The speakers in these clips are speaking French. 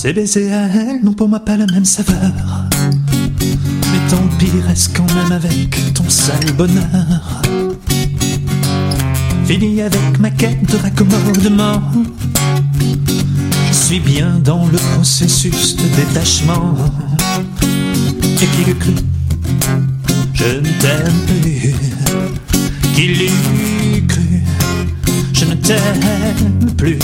Ces baisers à elle n'ont pour moi pas la même saveur. Mais tant pis, reste quand même avec ton sale bonheur. Fini avec ma quête de raccommodement. Je suis bien dans le processus de détachement. Cru Je ne t'aime plus. Qui l'eût cru Je ne t'aime plus.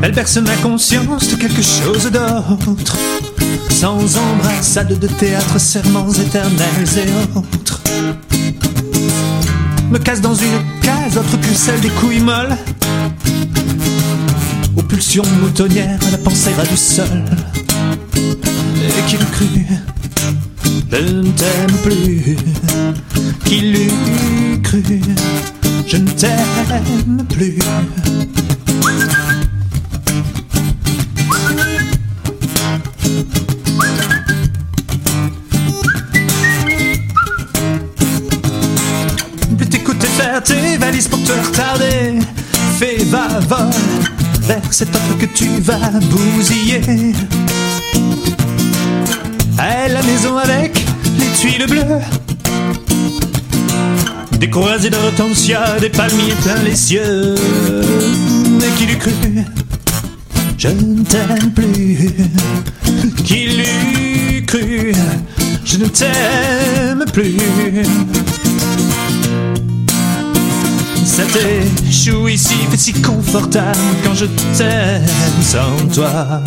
Elle berce ma conscience de quelque chose d'autre. Sans embrassade de théâtre, serments éternels et autres. Me casse dans une case autre que celle des couilles molles. Aux pulsions moutonnières, la pensée va du sol. Et qui l'eût cru Je ne t'aime plus. Qui l'eût cru Je ne t'aime. Plus tes valises pour te retarder. Fais va vol vers cet autre que tu vas bousiller. À la maison avec les tuiles bleues. Des croisées d'hortensia, des palmiers plein les cieux. Mais qui l'eût cru? Je ne t'aime plus. Qui l'eût cru? Je ne t'aime plus. T'échoue ici, fait si confortable quand je t'aime sans toi.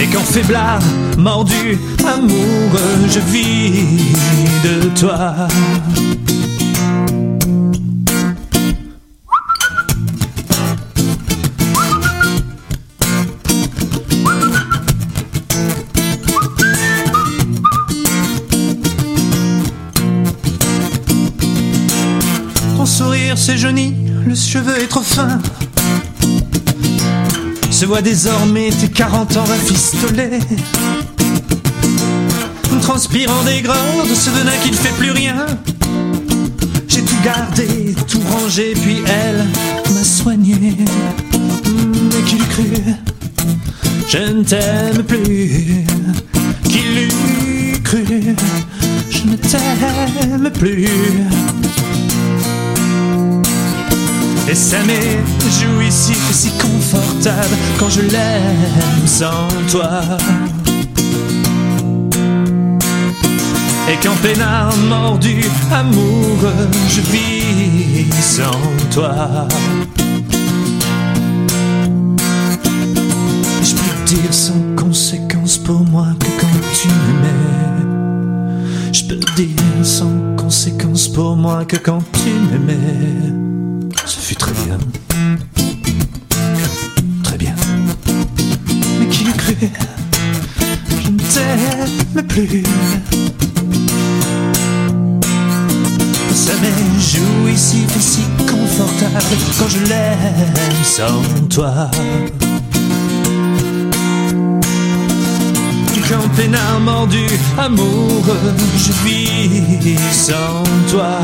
Et quand faiblard, mordu, amoureux, je vis de toi. Le cheveu est trop fin. Se voit désormais tes 40 ans rafistolés. Transpirant des de ce venin qui ne fait plus rien. J'ai tout gardé, tout rangé, puis elle m'a soigné. Mais qui l'eût cru Je ne t'aime plus. Qui l'eût cru Je ne t'aime plus. Et ça m'est et si confortable quand je l'aime sans toi. Et quand peinard mordu, amoureux, je vis sans toi. Je peux dire sans conséquence pour moi que quand tu m'aimais. Je peux dire sans conséquence pour moi que quand tu m'aimais. Fut très bien. Très bien. Mais qui cru Je ne t'aime plus. Ça m'est jouissif et si confortable quand je l'aime sans toi. Quand peinard mordu, amoureux, je vis sans toi.